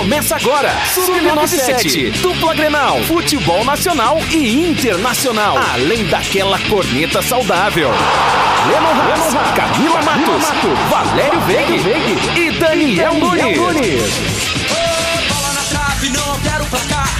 Começa agora, Sub-97, dupla Grenal, futebol nacional e internacional, além daquela corneta saudável. Lennon Haas, Camila Matos, Valério Veig e Daniel Nunes.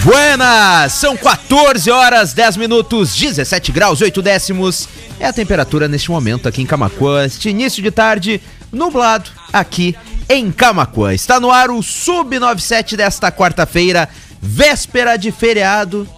Buenas! São 14 horas, 10 minutos, 17 graus, 8 décimos. É a temperatura neste momento aqui em Camacuã. Este início de tarde, nublado aqui em Camacuã. Está no ar o Sub-97 desta quarta-feira, véspera de feriado.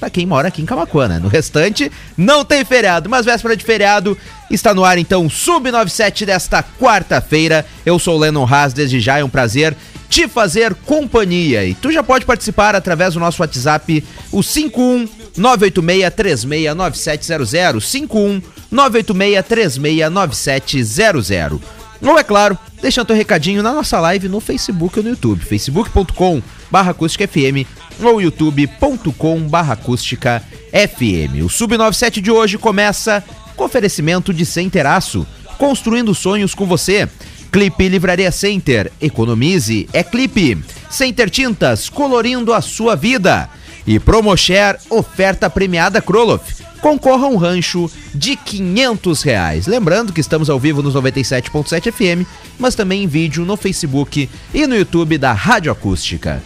Pra quem mora aqui em Camacuã, né? No restante, não tem feriado, mas véspera de feriado está no ar então Sub-97 desta quarta-feira. Eu sou o Lennon Haas, desde já é um prazer te fazer companhia. E tu já pode participar através do nosso WhatsApp, o 51 986-369700. 51 986-369700. Ou é claro, deixando teu recadinho na nossa live no Facebook ou no YouTube, facebook.com barra ou youtube.com barra. O Sub97 de hoje começa com oferecimento de Centeraço, construindo sonhos com você. Clipe Livraria Center, economize, é clipe. Center Tintas, colorindo a sua vida. E Promoshare, oferta premiada Kroloff. Concorra a um rancho de 500 reais. Lembrando que estamos ao vivo nos 97.7 FM, mas também em vídeo no Facebook e no YouTube da Rádio Acústica.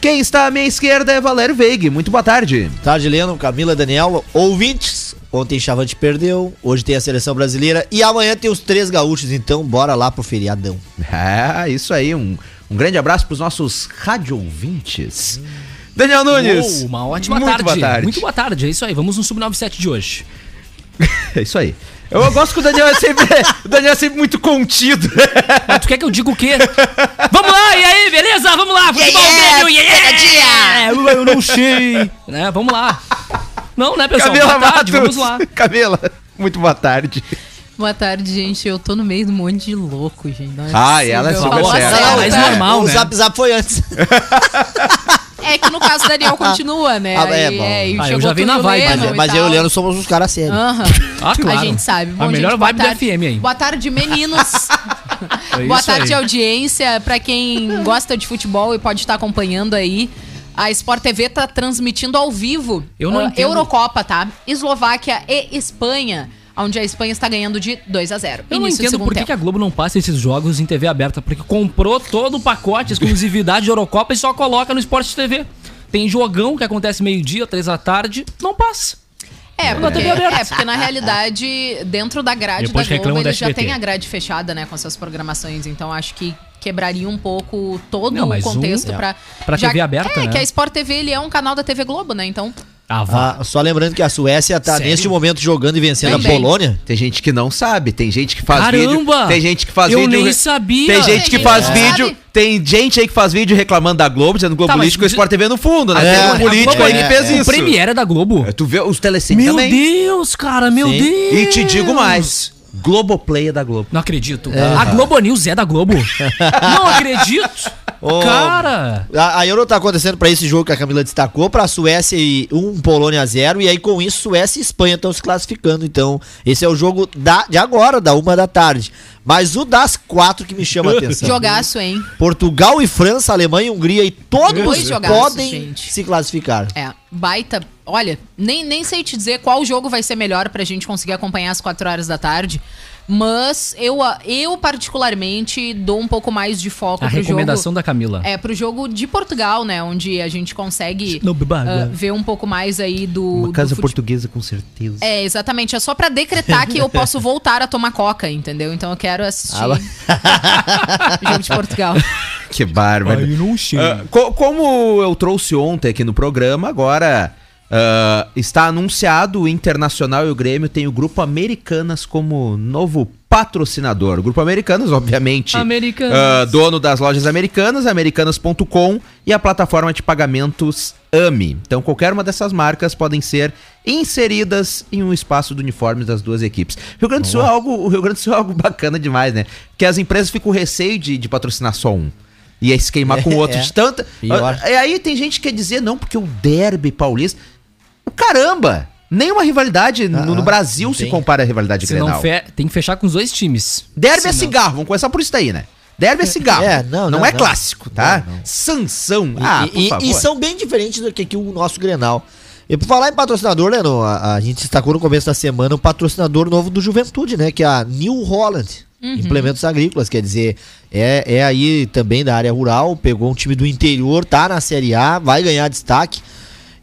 Quem está à minha esquerda é Valério Veig. Muito boa tarde. Tarde, Leno, Camila, Daniel, ouvintes. Ontem Chavante perdeu, hoje tem a seleção brasileira e amanhã tem os três gaúchos, então bora lá pro feriadão. É, isso aí. Um, um grande abraço pros nossos rádio ouvintes. Daniel Nunes. Uou, uma ótima Muito tarde. boa tarde. Muito boa tarde, é isso aí. Vamos no Sub-97 de hoje. É isso aí. Eu, gosto que o Daniel é sempre, o Daniel é sempre muito contido. Mas tu quer que eu diga o quê? Vamos lá, e aí, beleza? Vamos lá, futebol yeah, Grêmio, yeah, yeah. Eu não sei. Né, vamos lá. Não, né, pessoal? Camila boa tarde, Matos. vamos lá. Camila, muito boa tarde. Boa tarde, gente. Eu tô no meio de um monte de louco, gente. Não é Ah, e ela é super séria. Ela é mais certa. normal, o né? Zap Zap foi antes. É que no caso o Daniel continua, né? Ah, é bom. e Ah, eu já tudo na vibe, Leno mas e mas eu e o tal. Leandro somos uns caras sérios. Aham. Ah, claro. A gente sabe. A melhor gente, vibe tarde. FM aí. Boa tarde, meninos. É boa isso tarde, aí. audiência. Pra quem gosta de futebol e pode estar acompanhando aí. A Sport TV tá transmitindo ao vivo Eu não ah, entendo. Eurocopa, tá? Eslováquia e Espanha, onde a Espanha está ganhando de 2 a 0 Eu não entendo por que, a Globo não passa esses jogos em TV aberta, porque comprou todo o pacote, exclusividade de Eurocopa e só coloca no Esporte TV. Tem jogão que acontece meio-dia, três da tarde, não passa. É, Na porque, é, porque na realidade, dentro da grade Depois da Globo, eles já têm a grade fechada, né, com suas programações. Então acho que quebraria um pouco todo Não, o mas um- contexto é. pra... Pra já- TV aberta, É, né? que a Sport TV, ele é um canal da TV Globo, né, então... Ah. Ah, só lembrando que a Suécia tá Sério? neste momento jogando e vencendo a Também. Polônia. Tem gente que não sabe, tem gente que faz Caramba! vídeo. Tem gente que faz Eu vídeo. nem sabia. Tem gente que Tem faz que vídeo. Tem gente aí que faz vídeo reclamando da Globo, dizendo Globo Tá, Político e o de- Sport TV no fundo, né? É, tem a um político Globo aí que é- fez O isso. Premiere da Globo. É, Tu vê os telecine Meu também. Deus, cara, meu Sim. Deus. E te digo mais: Globoplay é da Globo. Não acredito. A Globo News é da Globo. não acredito. Ô, Cara. A, Euro tá acontecendo pra esse jogo que a Camila destacou, pra Suécia e 1 Polônia 0, e aí com isso Suécia e Espanha estão se classificando. Então, esse é o jogo da, de agora, da uma da tarde. Mas o das quatro que me chama a atenção. Jogaço, hein? Portugal e França, Alemanha e Hungria, e todos Dois jogaços, podem gente. se classificar. É, baita... Olha, nem, nem sei te dizer qual jogo vai ser melhor pra gente conseguir acompanhar às 4 horas da tarde. Mas eu, eu particularmente, dou um pouco mais de foco A pro recomendação jogo... da Camila. É, pro jogo de Portugal, né? Onde a gente consegue ah, ver um pouco mais aí do. Uma do casa fute- portuguesa, com certeza. É, exatamente. É só pra decretar que eu posso voltar a tomar coca, entendeu? Então eu quero assistir Ah, o jogo de Portugal. Que bárbaro. Ah, co- como eu trouxe ontem aqui no programa, agora ah, está anunciado o Internacional e o Grêmio tem o Grupo Americanas como novo patrocinador. O Grupo Americanas, obviamente, Americanas. ah, dono das lojas americanas, americanas.com e a plataforma de pagamentos AMI. Então, qualquer uma dessas marcas podem ser inseridas em um espaço do uniforme das duas equipes. Rio Grande do Sul é algo, o Rio Grande do Sul é algo bacana demais, né? Que as empresas ficam com receio de, de patrocinar só um. E aí se queimar com o outro É, de tanta. E aí tem gente que quer dizer, não, porque o derby paulista. Caramba! Nenhuma rivalidade no, no Ah, Brasil não se compara à rivalidade Se não Grenal. fe- tem que fechar com os dois times. Derby é Se não- cigarro, vamos começar por isso daí, né? Derby é cigarro. É, não, não, não, é não. clássico, tá? Não, não. Sansão. E- Ah, e, por e- favor. e são bem diferentes do que, que o nosso Grenal. E por falar em patrocinador, Leno, a, a gente destacou no começo da semana o patrocinador novo do Juventude, né? Que é a New Holland Implementos Agrícolas. Quer dizer, é, é aí também da área rural, pegou um time do interior, tá na Série A, vai ganhar destaque.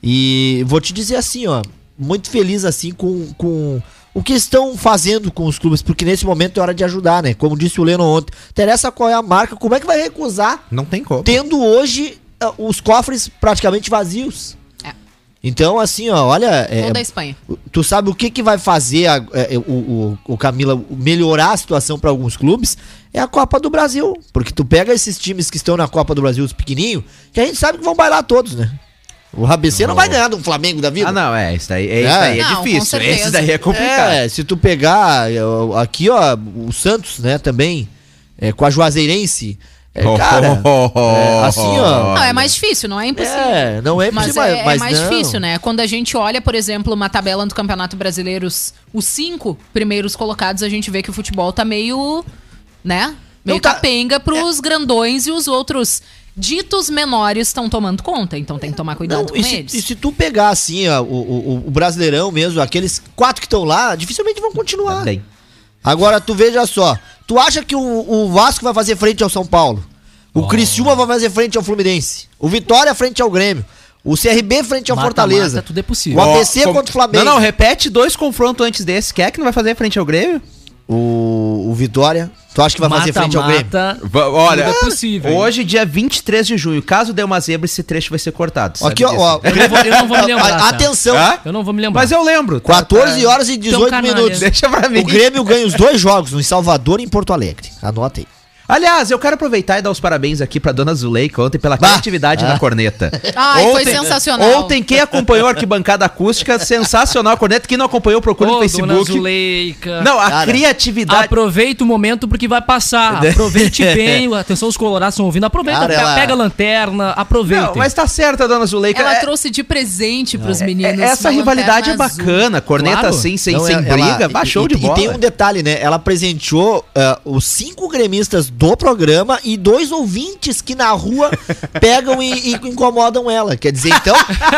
E vou te dizer assim, ó, muito feliz assim com, com o que estão fazendo com os clubes, porque nesse momento é hora de ajudar, né? Como disse o Leno ontem, interessa qual é a marca, como é que vai recusar Não tem como. tendo hoje ah, os cofres praticamente vazios. É. Então, assim, ó, olha. é, da Espanha. tu sabe o que, que vai fazer a- é, o, o, o Camila melhorar a situação para alguns clubes? É a Copa do Brasil. Porque tu pega esses times que estão na Copa do Brasil, os pequenininhos, que a gente sabe que vão bailar todos, né? O ABC não vai ganhar de um Flamengo da vida. Ah, não, é. Isso daí é, isso É. daí é Não, com difícil. certeza. Esse daí é complicado. É, se tu pegar é, aqui, ó, o Santos, né, também, é, com a Juazeirense, é, Oh, cara, oh, oh, é, assim, ó, Não, é mais difícil, não é impossível. É, não é Mas impossível, é, é mas mais não. difícil, né? Quando a gente olha, por exemplo, uma tabela do Campeonato Brasileiro, os, os cinco primeiros colocados, a gente vê que o futebol tá meio, né? Meio Não tá- capenga pros grandões e os outros ditos menores estão tomando conta. Então tem que tomar cuidado Não, com e, se, eles. e se tu pegar assim, ó, o, o, o Brasileirão mesmo, aqueles quatro que estão lá, dificilmente vão continuar. Também. Agora tu veja só, tu acha que o, o Vasco vai fazer frente ao São Paulo? O Criciúma vai fazer frente ao Fluminense? O Vitória frente ao Grêmio? O CRB frente ao Mata-mata, Fortaleza? tudo é O possível. ABC Ó, contra o Flamengo? Não, não, repete dois confrontos antes desse. Quer que não vai fazer frente ao Grêmio? O, o Vitória? Tu acha que vai fazer frente ao Grêmio? Olha, é possível. Hoje, dia 23 de junho, caso dê uma zebra, esse trecho vai ser cortado. Aqui, ó, ó, Eu não vou- eu não vou me lembrar, tá? Atenção, Hã? Eu não vou me lembrar. Mas eu lembro. tá? 14 Tá- horas e 18 canalha. minutos. Deixa pra mim. O Grêmio ganha os dois jogos, no em Salvador e em Porto Alegre. Anota aí. Aliás, eu quero aproveitar e dar os parabéns aqui pra dona Zuleika ontem pela Bah. criatividade Ah. na corneta. Ai, foi sensacional. Ontem, quem acompanhou a arquibancada acústica, sensacional a corneta. Quem não acompanhou, procura Ô, no dona Facebook. Zuleika. Não, a Cara, criatividade. Aproveita o momento porque vai passar. Aproveite bem. Atenção, os colorados estão ouvindo. Aproveita, Cara, ela- pega a lanterna, aproveita. Não, mas tá certa, dona Zuleika. Ela É- trouxe de presente pros é- meninos. essa uma rivalidade é lanterna azul. bacana. Corneta Claro. assim, sem, Não, sem ela- briga, ela- baixou e, de e- bola. E tem um detalhe, né? Ela presenteou ah, os cinco gremistas do programa e dois ouvintes que na rua pegam e, e incomodam ela. Quer dizer, então,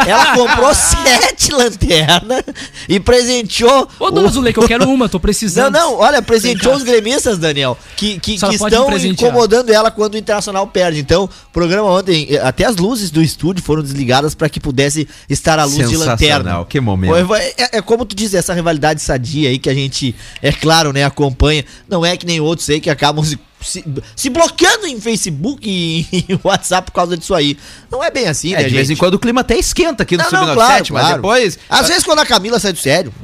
ela comprou sete lanternas e presenteou. Ô, dona o- Zuleika, eu quero uma, tô Não, precisando. não, olha, presenteou os gremistas, Daniel, que, que, que estão incomodando ela quando o Internacional perde. Então, o programa ontem, eh, até as luzes do estúdio foram desligadas para que pudesse estar a luz de Sensacional, lanterna. que momento. É, é- é como tu diz, essa rivalidade sadia aí que a gente, é claro, né, acompanha. Não é que nem outros aí que acabam se, se, bloqueando em Facebook e em WhatsApp por causa disso aí. Não é bem assim, É, né, de vez em gente? quando o clima até esquenta aqui no Não, não, Sub-97, claro, mas claro. depois. Às vezes quando a Camila sai do sério.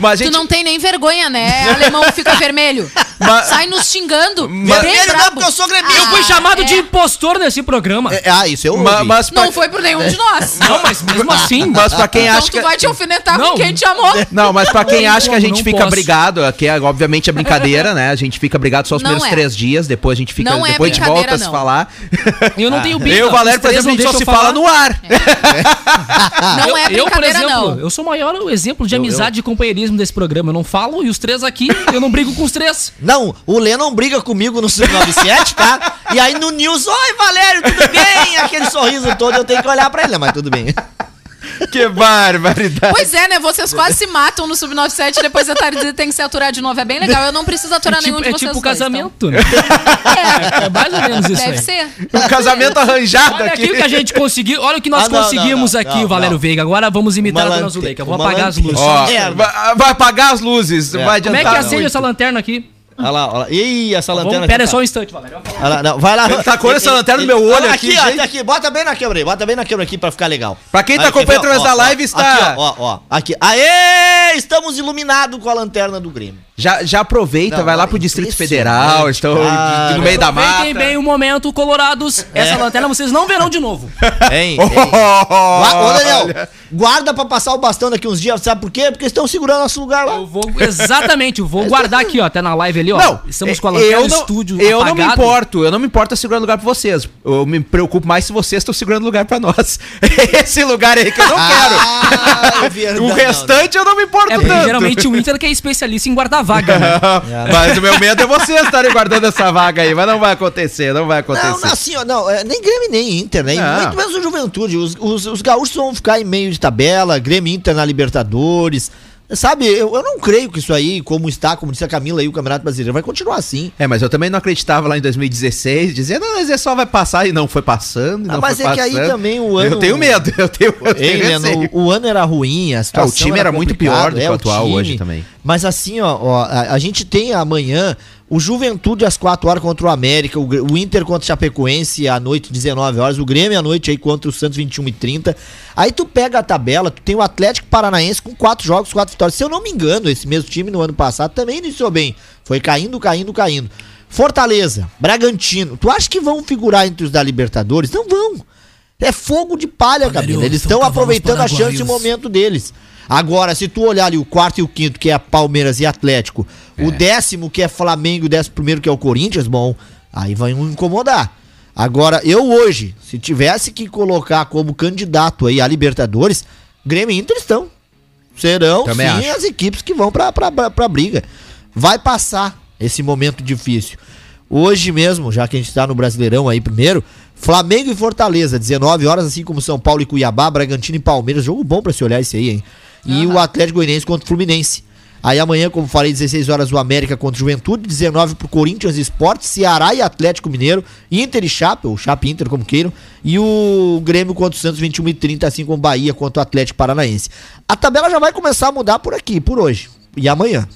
Mas a Tu gente. não tem nem vergonha, né? Alemão fica vermelho. Mas- Sai nos xingando. Mas- Vermelho não, brabo. porque eu sou gremista. Eu fui Ah, chamado é. de impostor nesse programa. É, ah, isso eu ouvi. mas pra- Não foi por nenhum de nós. Não, mas mesmo assim. Mas pra quem Então acha tu que. vai te alfinetar Não. com quem te amou. Não, mas pra quem Não acha que a gente não fica posso. brigado, que é, obviamente é brincadeira, né? A gente fica brigado só os Não primeiros é. três dias, depois a gente fica. Não é depois a gente brincadeira, volta a se não. falar. Eu não tenho bico. Eu e o Valério, por exemplo, a gente não só se fala no ar. Não é eu, por brincadeira, exemplo, não. eu sou o maior exemplo de amizade e companheirismo desse programa. Eu não falo e os três aqui, eu não brigo com os três. Não, o Lennon briga comigo no Sub-97, tá? E aí no News, oi Valério, tudo bem? Aquele sorriso todo, eu tenho que olhar pra ele, né? mas tudo bem. que barbaridade. Pois é, né? Vocês quase se matam no Sub-97 e depois a tarde tem que se aturar de novo. É bem legal. Eu não preciso aturar É nenhum tipo, de é vocês tipo dois, casamento, né? então. É mais ou menos É, isso deve aí. ser. Um casamento arranjado Olha aqui aqui. o que a gente conseguiu. Olha o que nós Ah, não, conseguimos não, não, aqui, não, Valério não. Veiga. Agora vamos imitar Uma a dona Zuleika. Vou apagar as luzes. Ó, É. vai, apagar as luzes. Vai Como é adiantar que acende essa lanterna aqui? Olha lá, olha lá. Ih, essa lanterna. Vamos, pera aqui só tá- um instante, Valério. Olha lá, não, vai lá. Ele tacou essa lanterna no meu Olha olho aqui, aqui, tá aqui, bota bem na câmera aí, bota bem na câmera aqui pra ficar legal. Pra quem tá acompanhando através da live, ó, está- Aqui, ó, ó, aqui. Aê, estamos iluminados com a lanterna do Grêmio. Já, já aproveita, Não, vai lá é pro Distrito Federal, estão cara. no meio da mata. Aproveitem bem o momento, colorados. Essa lanterna vocês não verão de novo. Hein, Oh, hein. Ô, Olha. Daniel, guarda pra passar o bastão daqui uns dias, sabe por quê? Porque estão segurando nosso lugar lá. Eu vou, exatamente, eu vou guardar aqui, ó, até na live ali, ó. Não, Estamos com a lanterna não, estúdio Eu não me apagado. importo, eu não me importo segurando lugar pra vocês. Eu me preocupo mais se vocês estão segurando lugar pra nós. Esse lugar aí que eu não Ah, é quero. verdade, o não, restante eu não me importo É porque tanto. geralmente o Inter que é especialista em guardar vaga, né? mas o meu medo é vocês estarem guardando essa vaga aí, mas não vai acontecer, não vai acontecer. Não, assim, ó, não, é, nem Grêmio nem Inter, né? Não. Muito menos o Juventude. Os, os, os gaúchos vão ficar em meio tabela, Grêmio Inter na Libertadores. Sabe, eu, eu não creio que isso aí, como está, como disse a Camila aí, o Campeonato Brasileiro, vai continuar assim. É, mas eu também não acreditava lá em 2016, dizia, não, mas é só vai passar e não foi passando. Ah, não mas foi é que aí passando. também o ano- Eu tenho medo, eu tenho, eu tenho Ei, Leno, receio. o, o ano era ruim, a situação time era muito pior do que o é, atual time. hoje também. Mas assim, ó, ó, a, a gente tem amanhã o Juventude às 4 horas contra o América, o, Inter contra o Chapecoense à noite 19 horas, o Grêmio à noite aí contra o Santos 21 e 30. Aí tu pega a tabela, tu tem o Atlético Paranaense com quatro jogos, quatro vitórias. Se eu não me engano, esse mesmo time no ano passado também iniciou bem. Foi caindo, caindo, caindo. Fortaleza, Bragantino. Tu acha que vão figurar entre os da Libertadores? Não vão. É fogo de palha, Camila. Eles estão aproveitando a chance e o momento deles. Agora, se tu olhar ali o quarto e o quinto, que é Palmeiras e Atlético, o décimo, que é Flamengo, e o décimo primeiro, que é o Corinthians, bom, aí vai um incomodar. Agora, eu hoje, se tivesse que colocar como candidato aí a Libertadores, Grêmio e Inter estão. Serão, Também sim, acho. as equipes que vão pra, pra, pra, pra briga. Vai passar esse momento difícil. Hoje mesmo, já que a gente tá no Brasileirão aí primeiro, Flamengo e Fortaleza, 19 horas, assim como São Paulo e Cuiabá, Bragantino e Palmeiras. Jogo bom pra se olhar esse aí, hein? E o Atlético Goianiense contra o Fluminense. Aí amanhã, como falei, 16 horas o América contra o Juventude, 19 pro Corinthians e Sport, Ceará e Atlético Mineiro, Inter e Chape, ou Chape Inter, como queiram, e o Grêmio contra o Santos 21 e 30, assim como Bahia contra o Atlético Paranaense. A tabela já vai começar a mudar por aqui, por hoje. E amanhã.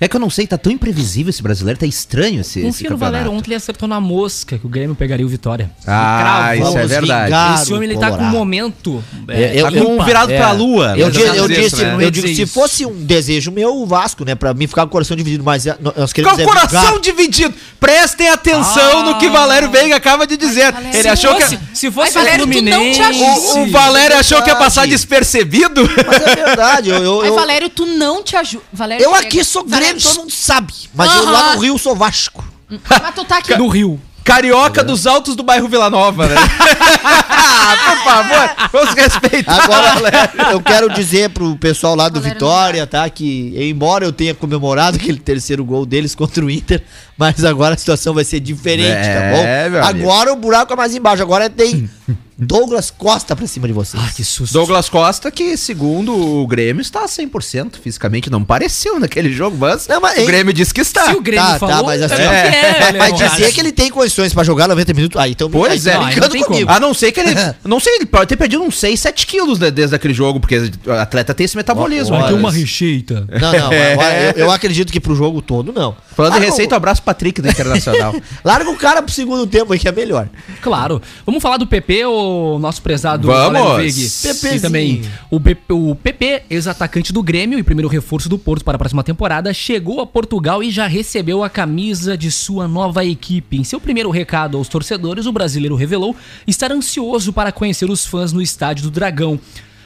É que eu não sei, tá tão imprevisível esse brasileiro, tá estranho esse, esse Confia no campeonato. Valério, ontem ele acertou na mosca que o Grêmio pegaria o Vitória. Ah, isso é verdade. vingar Esse o homem ele tá com um momento. É, eu- Tá com um eu- virado é. pra lua. Eu, né? eu Vamos dizer disse, isso, né? eu digo, se fosse um desejo meu, o Vasco, né? Pra mim ficar com o coração dividido, mas é, nós Com queremos o é coração vingar. dividido. Prestem atenção Ah. no que Valério Veiga acaba de dizer. Valério. Ele Se achou fosse, que. se fosse Ai, Valério, o tu não te Fluminense... O, o Valério achou que ia passar despercebido? Mas é verdade, eu, eu, eu, Valério, tu não te ajuda. Valério, eu aqui sou Grêmio, Valério, todo mundo sabe. Mas eu lá no Rio sou Vasco. Mas tu tá aqui. No Rio. Carioca dos altos do bairro Vila Nova, né? Por favor, vamos respeitar. Agora, eu quero dizer pro pessoal lá do Valério Vitória, tá? Que embora eu tenha comemorado aquele terceiro gol deles contra o Inter, mas agora a situação vai ser diferente, É, tá bom? meu amigo. Agora o buraco é mais embaixo. Agora tem Douglas Costa pra cima de vocês. Ah, que susto. Douglas Costa, que segundo o Grêmio está 100% fisicamente, não pareceu naquele jogo, mas, Não, mas, o? Grêmio disse que está. Se o Grêmio Tá, tá, falou, mas assim, é, é, é, Mas dizer que ele tem condições pra jogar 90 minutos, aí então Pois aí é. tá Não, brincando não comigo. como. A não ser que ele. Não sei, ele pode ter perdido uns 6, 7 quilos né, desde aquele jogo, porque o atleta tem esse metabolismo. Né? ó, uma receita. Não, não, agora eu, eu acredito que pro jogo todo, não. Falando em Larga o- receita, um abraço Patrick do Internacional. Larga o cara pro segundo tempo aí que é melhor. Claro. Vamos falar do PP, o nosso prezado Vamos. E também o PP, o PP, ex-atacante do Grêmio e primeiro reforço do Porto para a próxima temporada, chegou a Portugal e já recebeu a camisa de sua nova equipe. Em seu primeiro recado aos torcedores, o brasileiro revelou estar ansioso para conhecer os fãs no estádio do Dragão.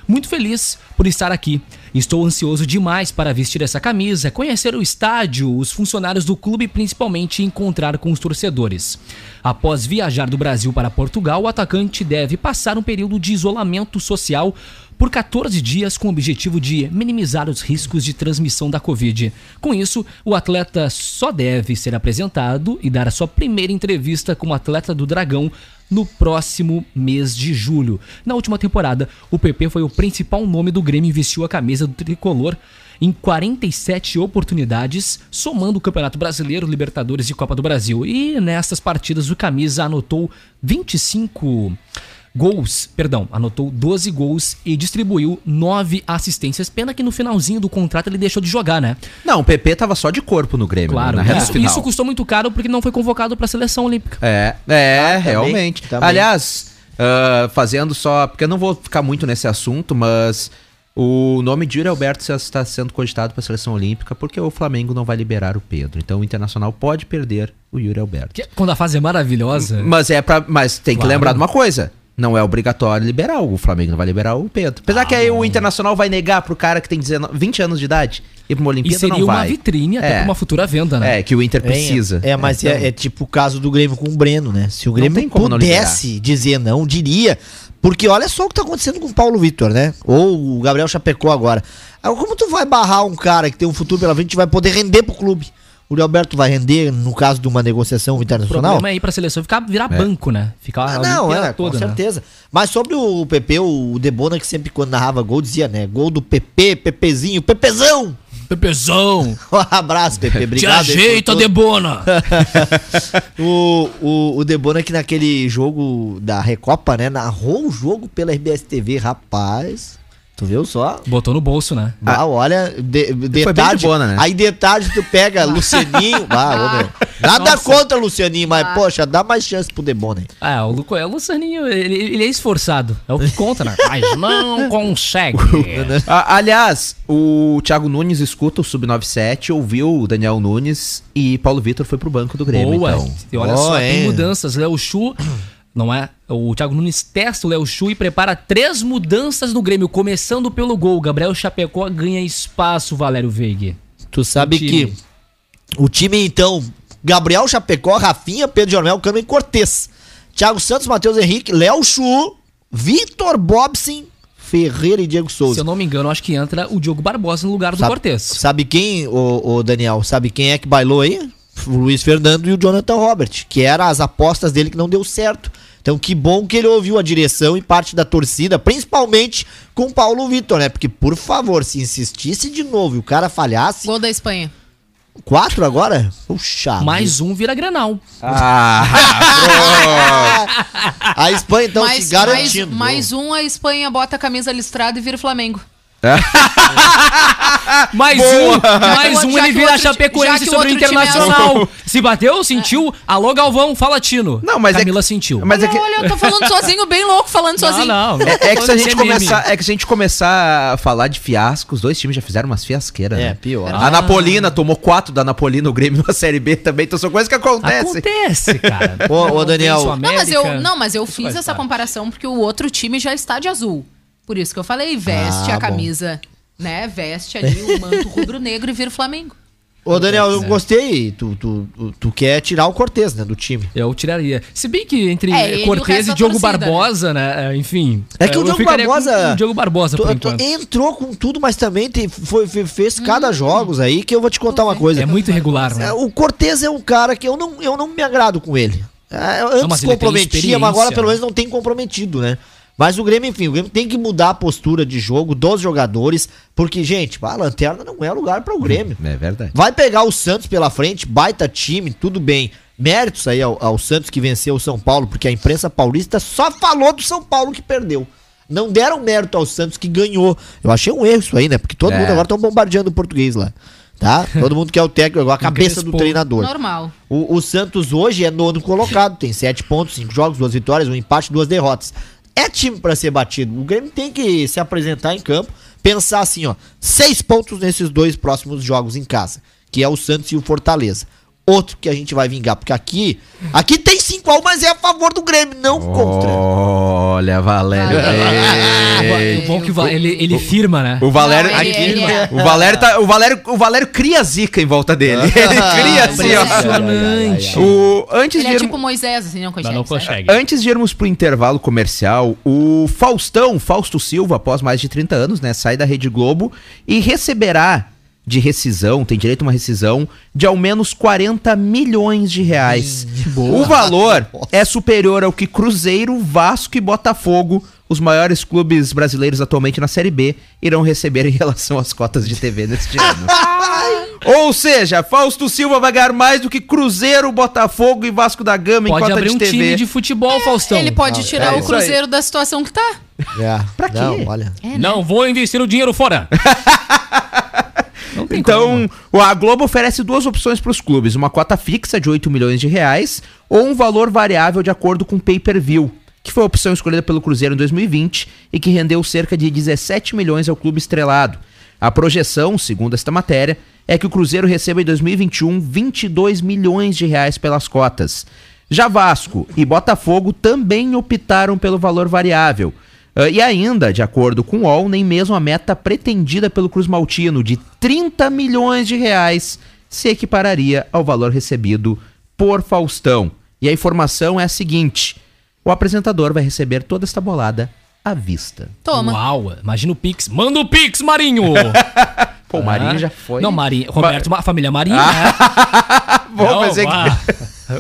Muito feliz por estar aqui. Estou ansioso demais para vestir essa camisa, conhecer o estádio, os funcionários do clube e principalmente encontrar com os torcedores. Após viajar do Brasil para Portugal, o atacante deve passar um período de isolamento social por 14 dias com o objetivo de minimizar os riscos de transmissão da Covid. Com isso, o atleta só deve ser apresentado e dar a sua primeira entrevista como atleta do Dragão no próximo mês de julho. Na última temporada, o PP foi o principal nome do Grêmio e vestiu a camisa do tricolor em 47 oportunidades, somando o Campeonato Brasileiro, Libertadores e Copa do Brasil. E nessas partidas o camisa anotou 25 gols, perdão, anotou 12 gols e distribuiu 9 assistências. Pena que no finalzinho do contrato ele deixou de jogar, né? Não, o PP tava só de corpo no Grêmio, Claro, né, na isso, final. isso custou muito caro porque não foi convocado para a seleção olímpica. É, é, Ah, também, realmente. também. Aliás, ah, fazendo só. Porque eu não vou ficar muito nesse assunto, mas o nome de Yuri Alberto está sendo cogitado para a seleção olímpica porque o Flamengo não vai liberar o Pedro. Então o Internacional pode perder o Yuri Alberto. Que- Quando a fase é maravilhosa. Mas é para, mas tem que Claro. lembrar de uma coisa. Não é obrigatório liberar, o Flamengo não vai liberar o Pedro. Apesar que aí o Internacional vai negar pro cara que tem 19, 20 anos de idade ir pra uma E Olimpíada, seria não uma vitrine até É. pra uma futura venda, né? É, que o Inter precisa. É, mas é, é tipo o caso do Grêmio com o Breno, né? Se o Grêmio como não pudesse dizer não, diria. Porque olha só o que tá acontecendo com o Paulo Vitor, né? Ou o Gabriel Chapecó agora. Agora, como tu vai barrar um cara que tem um futuro pela frente e vai poder render pro clube? O Alberto vai render no caso de uma negociação O internacional? problema é ir pra seleção e ficar, virar banco, né? Ficar Ah, a não, é, toda, com né? certeza. Mas sobre o PP, o Debona que sempre quando narrava gol dizia, né? Gol do PP, Pepezinho, Pepezão! Pepezão! Um abraço, Pepe. Te Obrigado. por ajeita. Debona! o, o, o Debona que naquele jogo da Recopa, né? Narrou o jogo pela RBS TV, rapaz. Tu viu só? Botou no bolso, né? Ah, olha, de, de foi bem tarde, de boa, né? aí de tarde tu pega Lucianinho, ah, nada Nossa. contra Lucianinho, mas poxa, dá mais chance pro Debona. aí. Ah, o, Luco, é o Lucianinho, ele, ele é esforçado. É o que conta, né? Mas não consegue. Ah, aliás, o Thiago Nunes escuta o Sub-97, ouviu o Daniel Nunes e Paulo Vitor foi pro banco do Grêmio, Boa. então. E olha só, é. tem mudanças. Léo Chu, não é? O Thiago Nunes testa o Léo Chu e prepara três mudanças no Grêmio, começando pelo gol. Gabriel Chapecó ganha espaço, Valério Veiga. Tu sabe O que o time, então, Gabriel Chapecó, Rafinha, Pedro Jormel, Câmara e Cortez. Thiago Santos, Matheus Henrique, Léo Chu, Vitor Bobson, Ferreira e Diego Se Souza. eu não me engano, acho que entra o Diogo Barbosa no lugar do Sabe, Cortez. sabe quem, o, o Daniel, sabe quem é que bailou aí? O Luiz Fernando e o Jonathan Robert, que eram as apostas dele que não deu certo. Então que bom que ele ouviu a direção e parte da torcida, principalmente com o Paulo Vitor, né? Porque, por favor, se insistisse de novo e o cara falhasse, Gol da Espanha. quatro agora? Puxa. Mais um vira Granal. Ah, A Espanha, então, mais, se garantindo. mais, mais um, a Espanha bota a camisa listrada e vira Flamengo. Mais Boa. um, mais um, ele vira Chapecoense sobre o é Internacional. Se bateu, sentiu. Alô, Galvão, fala Tino. Não, mas é Camila que- sentiu. mas é que, Olha, eu tô falando sozinho, bem louco, falando sozinho. Não, não. é, é que se a gente começar, é que se a gente começar a falar de fiasco, os dois times já fizeram umas fiasqueiras, É, né? pior. A Napolina tomou quatro da Napolina, o Grêmio na Série B também, então são coisas que acontecem. Acontece, cara. Ô, ô, Daniel. Não, mas eu, não, mas eu fiz essa comparação porque o outro time já está de azul. Por isso que eu falei, veste Ah, a bom. camisa, né? Veste ali o manto rubro-negro e vira o Flamengo. Ô, Daniel, eu É. gostei. Tu, tu, tu, tu quer tirar o Cortez, né, do time. Eu tiraria. Se bem que entre É, e Cortez e Diogo torcida, Barbosa, né? é, Enfim. É que o Diogo com Barbosa- O Diogo Barbosa, Tu- por enquanto. entrou com tudo, mas também tem, foi, fe- fez cada jogos aí que eu vou te contar uma coisa. É muito irregular, né? É, O Cortez é um cara que eu não, eu não me agrado com ele. É, Antes mas tem comprometia, mas agora pelo né? menos não tem comprometido, né? Mas o Grêmio, enfim, o Grêmio tem que mudar a postura de jogo dos jogadores, porque, gente, a lanterna não é lugar para o Grêmio. É verdade. Vai pegar o Santos pela frente, baita time, tudo bem. Méritos aí ao, ao Santos que venceu o São Paulo, porque a imprensa paulista só falou do São Paulo que perdeu. Não deram mérito ao Santos que ganhou. Eu achei um erro isso aí, né? Porque todo É. mundo agora tá bombardeando o português lá. Tá? Todo mundo quer o técnico, agora a cabeça do treinador. Normal. O, o Santos hoje é nono colocado, tem sete pontos, cinco jogos, duas vitórias, um empate, duas derrotas. É time pra ser batido. O Grêmio tem que se apresentar em campo, pensar assim, ó, seis pontos nesses dois próximos jogos em casa, que é o Santos e o Fortaleza. Outro que a gente vai vingar, porque aqui, aqui tem 5 a 1, mas é a favor do Grêmio, não contra. Olha, Valério. O bom que va- ele, ele firma, né? O Valério, Não, ele- aqui, ele é. o Valério tá, o Valério, o Valério cria zica em volta dele. Ele cria assim, ó. Impressionante. O antes Ele de é irmos- tipo Moisés, assim, não Mas consegue. não consegue. Antes de irmos pro intervalo comercial, o Faustão, Fausto Silva, após mais de 30 anos, né, sai da Rede Globo e receberá de rescisão, tem direito a uma rescisão de ao menos 40 milhões de reais. o valor é superior ao que Cruzeiro, Vasco e Botafogo, os maiores clubes brasileiros atualmente na Série B, irão receber em relação às cotas de TV neste ano. Ou seja, Fausto Silva vai ganhar mais do que Cruzeiro, Botafogo e Vasco da Gama em Pode cota abrir de um TV. time de futebol, Faustão. Ele pode tirar é o Cruzeiro da situação que tá. É. Pra quê? Não, olha. É, né? Não vou investir o dinheiro fora. Então, como. a Globo oferece duas opções para os clubes: uma cota fixa de 8 milhões de reais ou um valor variável de acordo com pay-per-view, que foi a opção escolhida pelo Cruzeiro em 2020 e que rendeu cerca de 17 milhões ao clube estrelado. A projeção, segundo esta matéria, é que o Cruzeiro receba em 2021 22 milhões de reais pelas cotas. Já Vasco e Botafogo também optaram pelo valor variável. Ah, e ainda, de acordo com o UOL, nem mesmo a meta pretendida pelo Cruz Maltino de 30 milhões de reais se equipararia ao valor recebido por Faustão. E a informação é a seguinte: o apresentador vai receber toda esta bolada à vista. Toma. Uau, imagina o Pix. Manda o Pix, Marinho! Pô, o Marinho já foi. Não, Marinho. Roberto, ma- família Marinho. né? Bom, Não, pensei que-.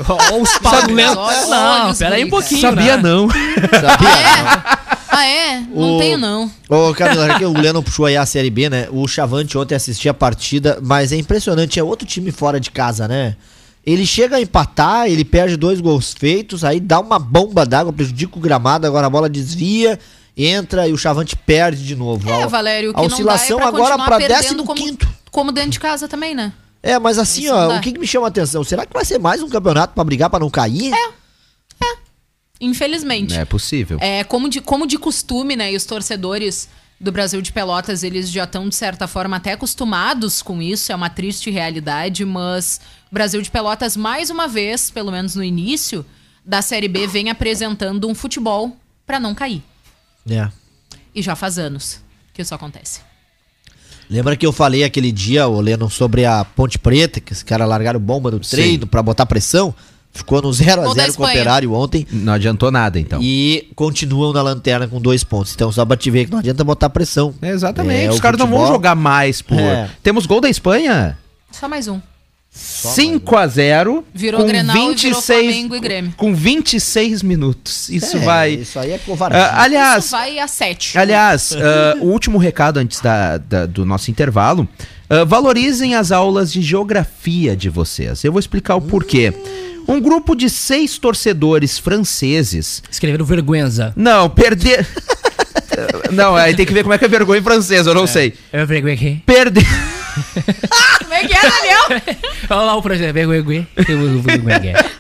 Ó, os paulentos. Olha- Não, olha pera aí um pouquinho, Sabia né? não. É? Ah, é? Não O- tenho, não. Ô, Camila, já que o Lennon puxou aí a Série B, né? O Chavante ontem assistia a partida, mas é impressionante, é outro time fora de casa, né? Ele chega a empatar, ele perde dois gols feitos, aí dá uma bomba d'água, prejudica o gramado, agora a bola desvia, entra e o Chavante perde de novo. É, A- Valério, o que a não dá é oscilação pra agora perdendo décimo como, quinto. como dentro de casa também, né? É, mas assim, Isso ó, o que, que me chama a atenção? Será que vai ser mais um campeonato pra brigar pra não cair? É. Infelizmente. É possível. É, como de, como de costume, né? E os torcedores do Brasil de Pelotas, eles já estão, de certa forma, até acostumados com isso. É uma triste realidade, mas o Brasil de Pelotas, mais uma vez, pelo menos no início da Série B, vem apresentando um futebol pra não cair. É. E já faz anos que isso acontece. Lembra que eu falei aquele dia, ô Lennon, sobre a Ponte Preta, que os caras largaram bomba no treino pra botar pressão? Ficou no 0x0 Gol da com o. Operário ontem. Não adiantou nada, então. E continuam na lanterna com dois pontos. Então só pra te ver que não adianta botar pressão. Exatamente. É, Os caras não vão jogar mais por. É. Temos gol da Espanha? Só mais um. 5 a 0 Virou Grenal e virou Flamengo e Grêmio. Com 26 minutos. Isso É, vai. Isso aí é covardia. Ah, aliás, isso vai a sete. Aliás, ah, o último recado antes da, da- do nosso intervalo. ah, valorizem as aulas de geografia de vocês. Eu vou explicar o porquê. Um grupo de seis torcedores franceses. Escreveram vergonha. Não, perder. não, aí tem que ver como é que é vergonha em francês, eu não sei. É vergonha aqui. Perder. É que é, Daniel? Olha lá o projeto.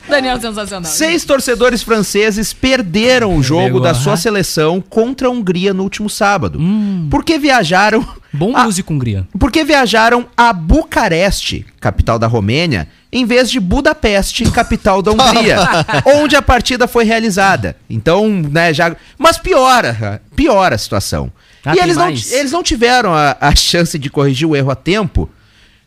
Daniel sensacional. Seis torcedores franceses perderam o jogo da sua seleção contra a Hungria no último sábado. Porque viajaram. Bom a- músico, Hungria. Porque viajaram a Bucareste, capital da Romênia, em vez de Budapeste, capital da Hungria, onde a partida foi realizada. Então, né, já. Mas piora, piora a situação. Ah, e eles não, eles não tiveram a, a chance de corrigir o erro a tempo,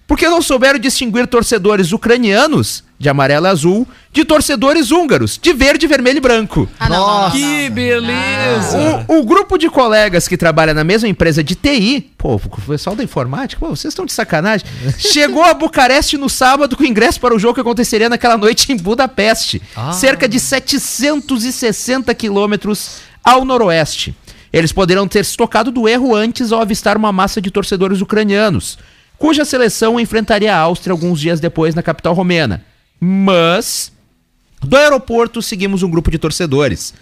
porque não souberam distinguir torcedores ucranianos, de amarelo e azul, de torcedores húngaros, de verde, vermelho e branco. Ah, não, não. Que beleza! O, o grupo de colegas que trabalha na mesma empresa de TI, pô, o pessoal da informática, pô, vocês estão de sacanagem, chegou a Bucareste no sábado com ingresso para o jogo que aconteceria naquela noite em Budapeste, Ah. cerca de 760 quilômetros ao noroeste. Eles poderiam ter se tocado do erro antes ao avistar uma massa de torcedores ucranianos, cuja seleção enfrentaria a Áustria alguns dias depois na capital romena. Mas do aeroporto seguimos um grupo de torcedores.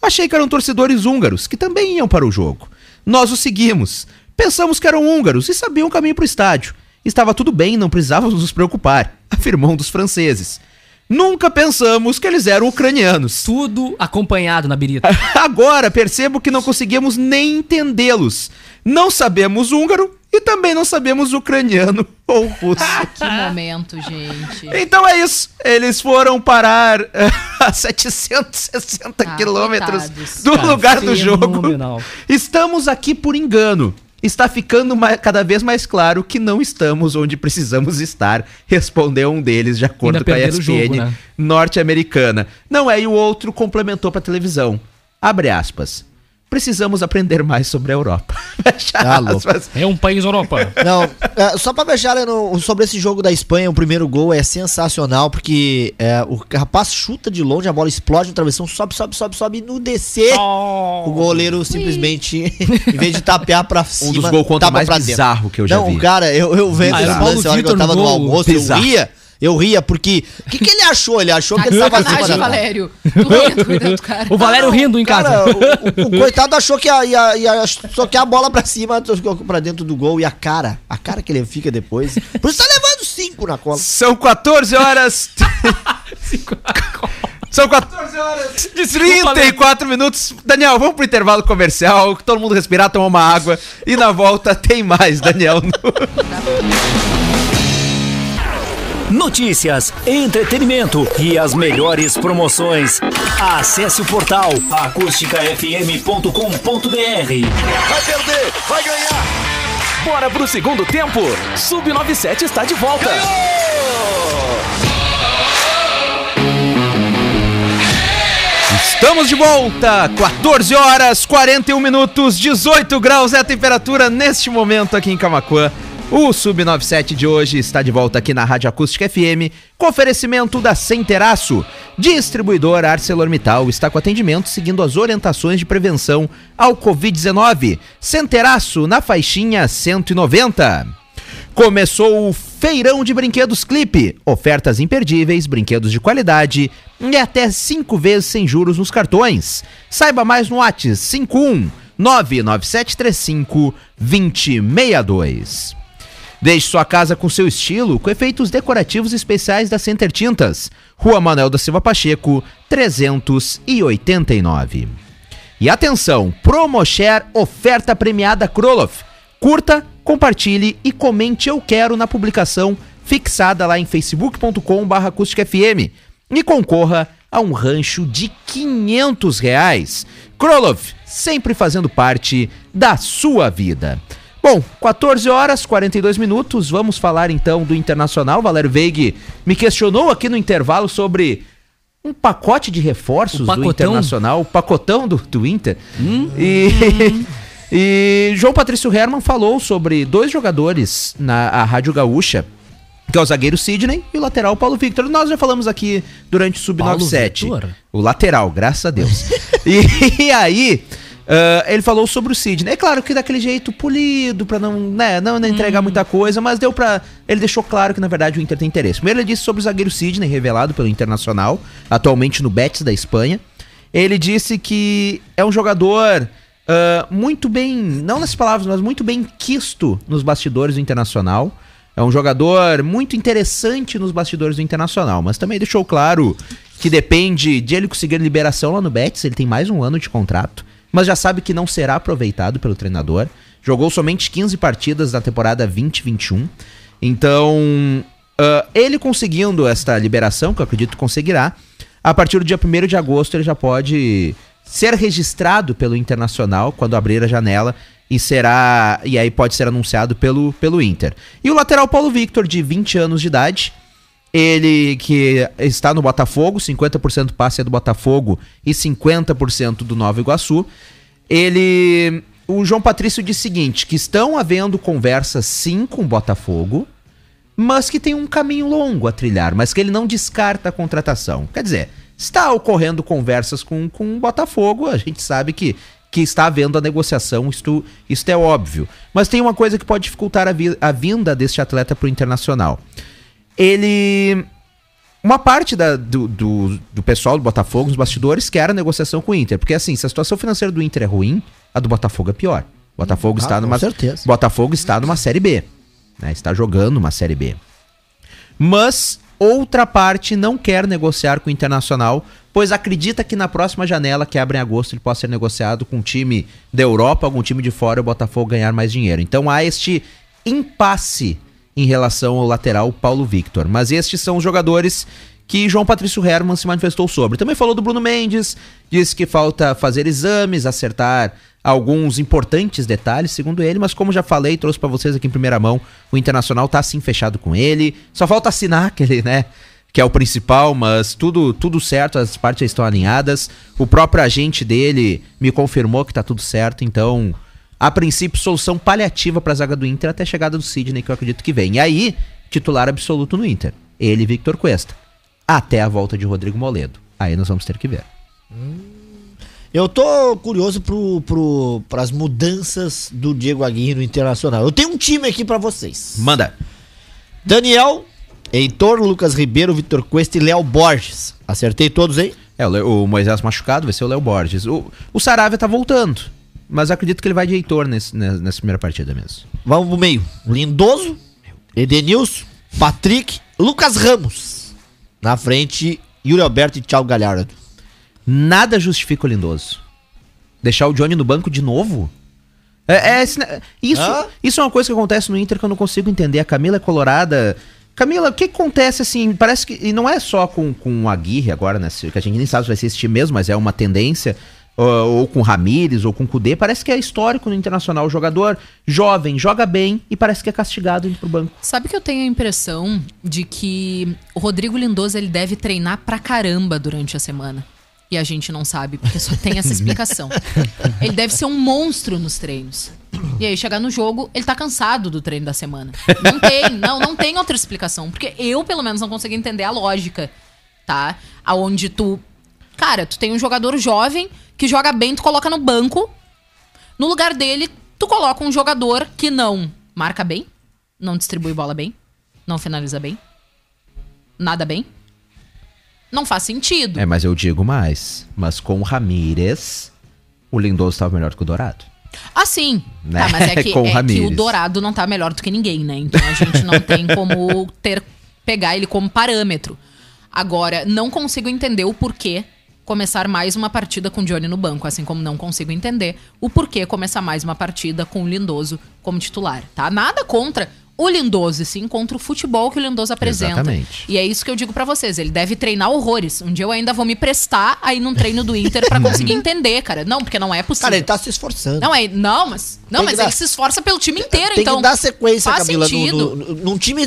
Achei que eram torcedores húngaros, que também iam para o jogo. Nós os seguimos. Pensamos que eram húngaros e sabiam o caminho para o estádio. Estava tudo bem, não precisávamos nos preocupar, afirmou um dos franceses. Nunca pensamos que eles eram ucranianos. Tudo acompanhado na birita. Agora percebo que não conseguimos nem entendê-los. Não sabemos húngaro e também não sabemos ucraniano ou russo. Que momento, gente. Então é isso. Eles foram parar eh, a 760 Ah, quilômetros coitados. do Cara, lugar do jogo. fenomenal. Estamos aqui por engano. Está ficando cada vez mais claro que não estamos onde precisamos estar, respondeu um deles, de acordo com a ESPN né? norte-americana. Não é, e o outro complementou para televisão. Abre aspas. Precisamos aprender mais sobre a Europa. Aspas. É um país Europa. Não, é, só pra fechar Leno, sobre esse jogo da Espanha, o primeiro gol é sensacional, porque é, o rapaz chuta de longe, a bola explode no travessão, sobe, sobe, sobe, sobe, e no descer, o goleiro simplesmente, em vez de tapear pra cima, Um dos gols contra mais pra dentro. bizarro que eu já Não, vi. cara, eu, eu vendo Ah, esse lance, a hora que eu tava no no almoço, bizarro. eu ria, eu ria, porque, o que, que ele achou? Ele achou que ele tava da Valério. Tu ria, tu ria do cara. O Valério rindo em Cara, casa. o, o- o coitado achou que ia, ia, ia soquear a bola pra cima, pra dentro do gol, e a cara, a cara que ele fica depois. Por isso tá levando cinco na cola. São 14 horas. São 14 horas e 34 minutos. Daniel, vamos pro intervalo comercial. Todo mundo respirar, tomar uma água. E na volta tem mais, Daniel. Notícias, entretenimento e as melhores promoções. Acesse o portal acústicafm.com.br. Vai perder, vai ganhar. Bora pro segundo tempo. Sub97 está de volta. Estamos de volta, 14 horas 41 minutos, 18 graus é a temperatura neste momento aqui em Camacuã. O Sub97 de hoje está de volta aqui na Rádio Acústica FM, com oferecimento da Centeraço. Distribuidor ArcelorMittal está com atendimento seguindo as orientações de prevenção ao Covid-19. Centeraço na faixinha 190. Começou o Feirão de Brinquedos Clipe. Ofertas imperdíveis, brinquedos de qualidade e até 5 vezes sem juros nos cartões. Saiba mais no WhatsApp 51 99735 2062. Deixe sua casa com seu estilo, com efeitos decorativos especiais da Center Tintas. Rua Manuel da Silva Pacheco, 389. E atenção, Promoshare oferta premiada Kroloff. Curta, compartilhe e comente eu quero na publicação fixada lá em facebook.com.br acústicafm e concorra a um rancho de 500 reais. Kroloff, sempre fazendo parte da sua vida. Bom, 14 horas 42 minutos, vamos falar então do Internacional. Valério Veig me questionou aqui no intervalo sobre um pacote de reforços do? Internacional, o pacotão do, do Inter. Hum? E, e João Patrício Herman falou sobre dois jogadores na Rádio Gaúcha, que é o zagueiro Sidney e o lateral Paulo Victor. Nós já falamos aqui durante o Paulo Sub-97. Victor? O lateral, graças a Deus. e, e aí, ah, ele falou sobre o Sidney. É claro que daquele jeito polido, pra não, né, não entregar muita coisa, mas deu pra. Ele deixou claro que, na verdade, o Inter tem interesse. Primeiro, ele disse sobre o zagueiro Sidney, revelado pelo Internacional, atualmente no Betis da Espanha. Ele disse que é um jogador ah, muito bem, não nessas palavras, mas muito bem quisto nos bastidores do Internacional. É um jogador muito interessante nos bastidores do Internacional, mas também deixou claro que depende de ele conseguir liberação lá no Betis, ele tem mais um ano de contrato, mas já sabe que não será aproveitado pelo treinador. Jogou somente 15 partidas na temporada 2021. Então, ah, ele conseguindo esta liberação, que eu acredito que conseguirá, a partir do dia 1 de agosto ele já pode ser registrado pelo Internacional quando abrir a janela e será e aí pode ser anunciado pelo, pelo Inter. E o lateral Paulo Victor de 20 anos de idade, ele que está no Botafogo, 50% passe é do Botafogo e 50% do Nova Iguaçu. Ele o João Patrício disse o seguinte, que estão havendo conversas sim com o Botafogo, mas que tem um caminho longo a trilhar, mas que ele não descarta a contratação. Quer dizer, está ocorrendo conversas com, com o Botafogo, a gente sabe que, que está havendo a negociação, isto, isto é óbvio. Mas tem uma coisa que pode dificultar a, vi- a vinda deste atleta para o Internacional. Ele. Uma parte da- do, do, do pessoal do Botafogo, os bastidores, quer a negociação com o Inter. Porque assim, se a situação financeira do Inter é ruim, a do Botafogo é pior. Botafogo Ah, está com numa. certeza. Botafogo está numa Série B. né? Está jogando uma Série B. Mas outra parte não quer negociar com o Internacional, pois acredita que na próxima janela, que abre em agosto, ele possa ser negociado com um time da Europa, algum time de fora, e o Botafogo ganhar mais dinheiro. Então há este impasse em relação ao lateral Paulo Victor. Mas estes são os jogadores que João Patrício Herman se manifestou sobre. Também falou do Bruno Mendes, disse que falta fazer exames, acertar alguns importantes detalhes, segundo ele, mas como já falei, trouxe pra vocês aqui em primeira mão, o Internacional tá assim fechado com ele. Só falta assinar aquele, né, que é o principal, mas tudo tudo certo, as partes estão alinhadas. O próprio agente dele me confirmou que tá tudo certo, então, a princípio, solução paliativa pra zaga do Inter até a chegada do Sidney, que eu acredito que vem. E aí, titular absoluto no Inter. Ele e Victor Cuesta. Até a volta de Rodrigo Moledo. Aí nós vamos ter que ver. Eu tô curioso pro, pro, pras mudanças do Diego Aguirre no Internacional. Eu tenho um time aqui pra vocês. Manda. Daniel, Heitor, Lucas Ribeiro, Vitor Cuesta e Léo Borges. Acertei todos aí? É, o Moisés machucado vai ser o Léo Borges. O, o Saravia tá voltando. Mas acredito que ele vai de Heitor nesse, ne- nessa primeira partida mesmo. Vamos pro meio. Lindoso, Edenilson, Patrick, Lucas Ramos. Na frente, Yuri Alberto e Thiago Galhardo. Nada justifica o Lindoso. Deixar o Johnny no banco de novo? É, é isso, Hã? isso é uma coisa que acontece no Inter que eu não consigo entender. A Camila é colorada. Camila, o que acontece assim? Parece que. E não é só com, com o Aguirre agora, né? Que a gente nem sabe se vai ser esse time mesmo, mas é uma tendência. Ou, ou com o Ramires, ou com o Kudê. Parece que é histórico no Internacional. O jogador jovem, joga bem e parece que é castigado indo pro banco. Sabe que eu tenho a impressão de que o Rodrigo Lindoso ele deve treinar pra caramba durante a semana. E a gente não sabe, porque só tem essa explicação. ele deve ser um monstro nos treinos. E aí, chegar no jogo, ele tá cansado do treino da semana. Não tem, não, não tem outra explicação. Porque eu, pelo menos, não consigo entender a lógica, tá? Aonde tu. Cara, tu tem um jogador jovem que joga bem, tu coloca no banco. No lugar dele, tu coloca um jogador que não marca bem, não distribui bola bem, não finaliza bem, nada bem. Não faz sentido. É, mas eu digo mais. Mas com o Ramírez, o Lindoso estava melhor que o Dourado. Ah, sim. Né? Ah, mas é, que, é que o Dourado não tá melhor do que ninguém, né? Então a gente não tem como ter pegar ele como parâmetro. Agora, não consigo entender o porquê começar mais uma partida com Johnny no banco, assim como não consigo entender o porquê começar mais uma partida com o Lindoso como titular, tá? Nada contra o Lindoso, sim contra o futebol que o Lindoso apresenta. Exatamente. E é isso que eu digo pra vocês, ele deve treinar horrores. Um dia eu ainda vou me prestar aí num treino do Inter pra conseguir entender, cara. Não, porque não é possível. Cara, ele tá se esforçando. Não, é, não, mas, não, Tem mas dar- ele se esforça pelo time inteiro, tem então. que dar sequência, faz Camila. No, sentido. no, num time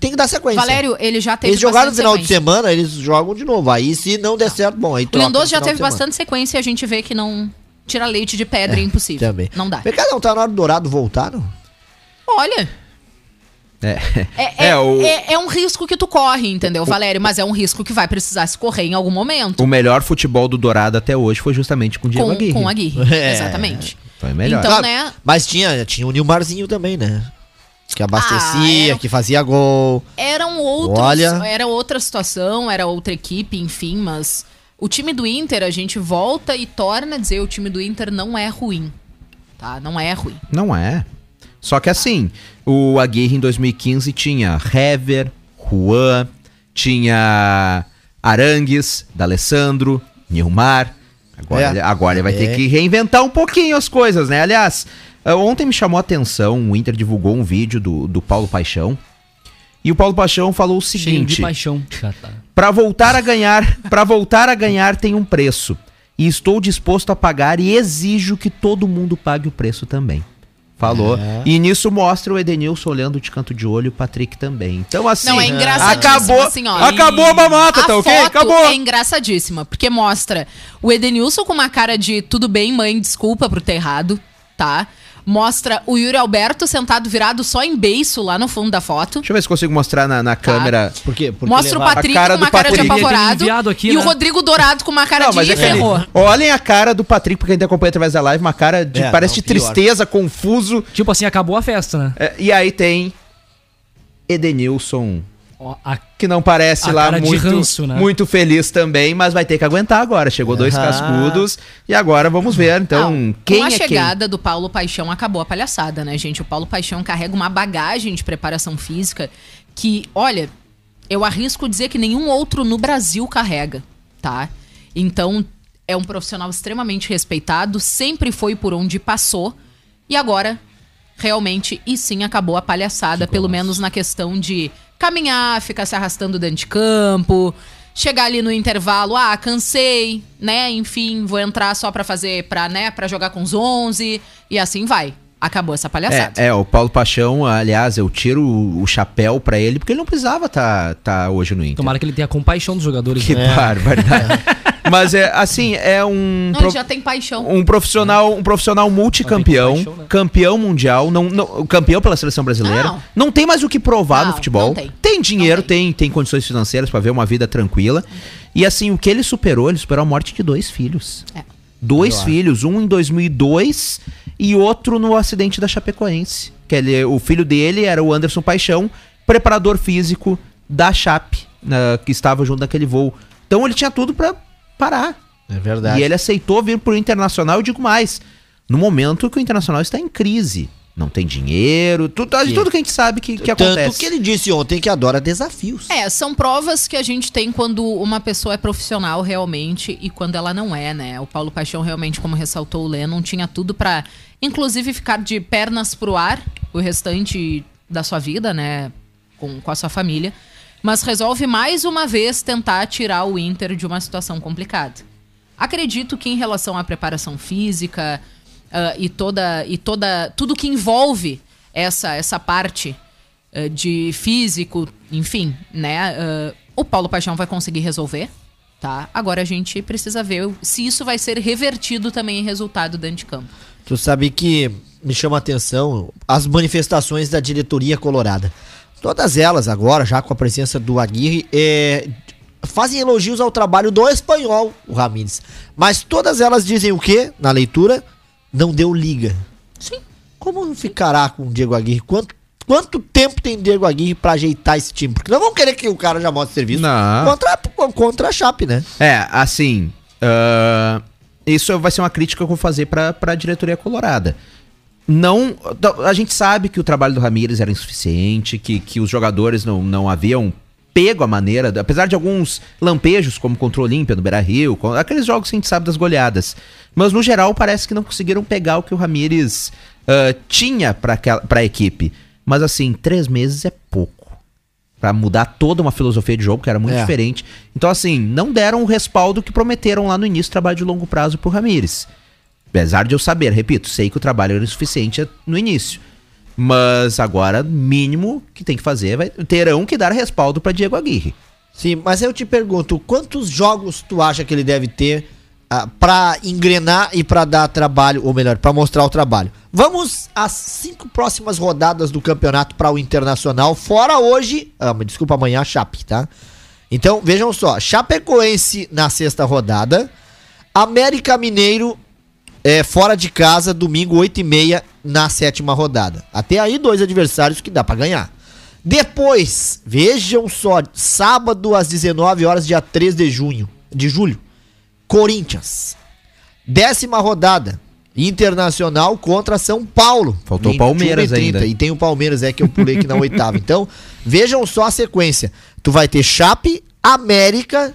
tem que dar sequência. Valério, ele já teve Eles jogaram no final de sequência. semana, eles jogam de novo. Aí se não der certo, bom, aí O Lindoso no já teve de bastante sequência e a gente vê que não tira leite de pedra é impossível. Também. Não dá. Pecado não, tá na hora do Dourado voltar, não? Olha, É, é, é, o, é- é um risco que tu corre, entendeu, Valério? Mas é um risco que vai precisar se correr em algum momento. o melhor futebol do Dourado até hoje foi justamente com o Diego Com, Aguirre. com a Aguirre. É. Exatamente. Foi melhor. Então, né? Mas tinha, tinha o Nilmarzinho também, né? Que abastecia, Ah, era- que fazia gol. Eram outros. Olha. Era outra situação, era outra equipe, enfim, mas o time do Inter, a gente volta e torna a dizer: o time do Inter não é ruim. Tá? Não é ruim. Não é. Só que assim, o Aguirre em 2015 tinha Hever, Juan, tinha Arangues, D'Alessandro, Nilmar. Agora, É. ele- agora ele vai ter É. que reinventar um pouquinho as coisas, né? Aliás, eh, ontem me chamou a atenção, o Inter divulgou um vídeo do, do Paulo Paixão. E o Paulo Paixão falou o Cheio seguinte: de paixão. Tá. Para voltar a ganhar, para voltar a ganhar tem um preço. E estou disposto a pagar e exijo que todo mundo pague o preço também. Falou. É. E nisso mostra o Edenilson olhando de canto de olho e o Patrick também. Então, assim. Não, é engraçadíssimo, Acabou, assim, ó. acabou a mamata, a tá ok? Acabou. é engraçadíssima, porque mostra o Edenilson com uma cara de tudo bem, mãe, desculpa por ter errado, tá? Mostra o Yuri Alberto sentado virado só em beiço lá no fundo da foto. Deixa eu ver se consigo mostrar na, na câmera. Por quê? Porque Mostra o Patrick a cara com uma cara de Patrick. Apavorado. aqui, e o né? Rodrigo Dourado com uma cara Não, de é ferrou. Olhem a cara do Patrick, pra quem te acompanha através da live, uma cara de. É, parece não, de pior. tristeza, confuso. Tipo assim, acabou a festa, né? É, e aí tem Edenilson a- que não parece A lá muito, ranço, né? muito feliz também, mas vai ter que aguentar agora. Chegou dois Aham. cascudos e agora vamos ver. Então, Não, quem com a é quem? chegada do Paulo Paixão acabou a palhaçada, né, gente? O Paulo Paixão carrega uma bagagem de preparação física que, olha, eu arrisco dizer que nenhum outro no Brasil carrega, tá? Então, é um profissional extremamente respeitado, sempre foi por onde passou e agora realmente e sim acabou a palhaçada, pelo menos na questão de caminhar, ficar se arrastando dentro de campo, chegar ali no intervalo, ah, cansei, né? Enfim, vou entrar só pra fazer, pra, né, para jogar com os 11 e assim vai. Acabou essa palhaçada. É, é, o Paulo Paixão, aliás, eu tiro o, chapéu pra ele, porque ele não precisava estar tá, hoje no Inter. Tomara que ele tenha compaixão dos jogadores. Que né? barbaridade. Mas é assim, é um. Não, pro- ele já tem paixão. Um profissional, um profissional multicampeão, paixão, né? campeão mundial, não, não- campeão pela seleção brasileira. Não. Não, tem mais o que provar no Não, futebol. não tem. dinheiro, Não tem. tem. tem condições financeiras pra ver uma vida tranquila. E assim, o que ele superou, ele superou a morte de dois filhos. É. Dois filhos, um em 2002 e outro no acidente da Chapecoense. Que ele, o filho dele era o Anderson Paixão, preparador físico da Chape, na- que estava junto naquele voo. Então ele tinha tudo pra parar. É verdade. E ele aceitou vir pro Internacional, eu digo mais, no momento que o Internacional está em crise. Não tem dinheiro, tudo, Sim. tudo que a gente sabe que, que Tanto acontece. que ele disse ontem que adora desafios. É, são provas que a gente tem quando uma pessoa é profissional realmente e quando ela não é, né? O Paulo Paixão realmente, como ressaltou o Lennon, tinha tudo pra, inclusive, ficar de pernas pro ar o restante da sua vida, né? Com, com a sua família. Mas resolve mais uma vez tentar tirar o Inter de uma situação complicada. Acredito que em relação à preparação física ah, e toda e toda tudo que envolve essa essa parte ah, de físico, enfim, né? ah, o Paulo Paixão vai conseguir resolver, tá? Agora a gente precisa ver se isso vai ser revertido também em resultado dentro de campo. Tu sabe que me chama a atenção as manifestações da diretoria colorada. Todas elas agora, já com a presença do Aguirre, é, fazem elogios ao trabalho do espanhol, o Ramírez. Mas todas elas dizem o quê? Na leitura, não deu liga. Sim. Como ficará com o Diego Aguirre? Quanto, quanto tempo tem Diego Aguirre pra ajeitar esse time? Porque não vão querer que o cara já mostre serviço Não. contra, contra a Chape, né? É, assim. ah, isso vai ser uma crítica que eu vou fazer pra, pra diretoria colorada. Não. A gente sabe que o trabalho do Ramires era insuficiente, que, que os jogadores não, não haviam pego a maneira, apesar de alguns lampejos, como contra o Olímpia no Beira Rio, aqueles jogos que a gente sabe das goleadas. Mas no geral parece que não conseguiram pegar o que o Ramires ah, tinha pra, aquela- pra equipe. Mas assim, três meses é pouco. Pra mudar toda uma filosofia de jogo que era muito É. diferente. Então, assim, não deram o respaldo que prometeram lá no início, trabalho de longo prazo pro Ramires. Apesar de eu saber, repito, sei que o trabalho era insuficiente no início. Mas agora, mínimo que tem que fazer, vai- terão que dar respaldo pra Diego Aguirre. Sim, mas eu te pergunto, quantos jogos tu acha que ele deve ter ah, pra engrenar e pra dar trabalho, ou melhor, pra mostrar o trabalho? Vamos às cinco próximas rodadas do campeonato para o Internacional, fora hoje, ah, desculpa, amanhã Chape, tá? Então, vejam só, Chapecoense na sexta rodada, América Mineiro é, fora de casa, domingo 8 e meia na sétima rodada. Até aí, dois adversários que dá pra ganhar. Depois, vejam só, sábado às 19 horas, dia 3 de junho, de julho, Corinthians. Décima rodada, Internacional contra São Paulo. Faltou 21 Palmeiras e 30. ainda. E tem o Palmeiras, é que eu pulei aqui na oitava. Então, vejam só a sequência. Tu vai ter Chape, América,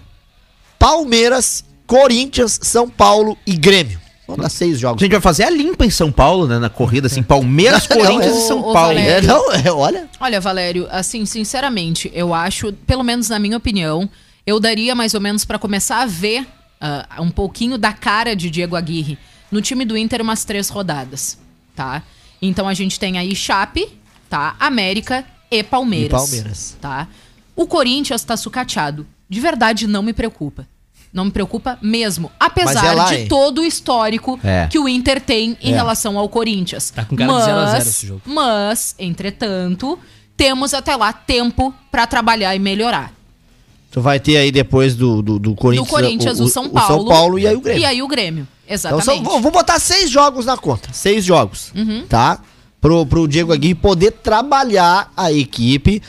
Palmeiras, Corinthians, São Paulo e Grêmio. Vamos dar seis A jogos. gente vai fazer a limpa em São Paulo, né? Na corrida, assim, Palmeiras, Corinthians Ô, e São Paulo. Valério. É, não, é, olha. Olha, Valério, assim, sinceramente, eu acho, pelo menos na minha opinião, eu daria mais ou menos pra começar a ver ah, um pouquinho da cara de Diego Aguirre no time do Inter umas três rodadas, tá? Então a gente tem aí Chape, tá? América e Palmeiras. E Palmeiras. Tá? O Corinthians tá sucateado. De verdade, não me preocupa. Não me preocupa mesmo. Apesar Mas é lá, de hein? todo o histórico É. que o Inter tem em É. relação ao Corinthians. Tá com cara de 0 a 0 esse jogo. Mas, entretanto, temos até lá tempo pra trabalhar e melhorar. Tu vai ter aí depois do, do, do Corinthians, Do Corinthians, o, São Paulo. São Paulo e aí o Grêmio. E aí o Grêmio. Então Exatamente. são, vou, vou botar seis jogos na conta. Seis jogos. Uhum. Tá? Pro, pro Diego Aguirre poder trabalhar a equipe.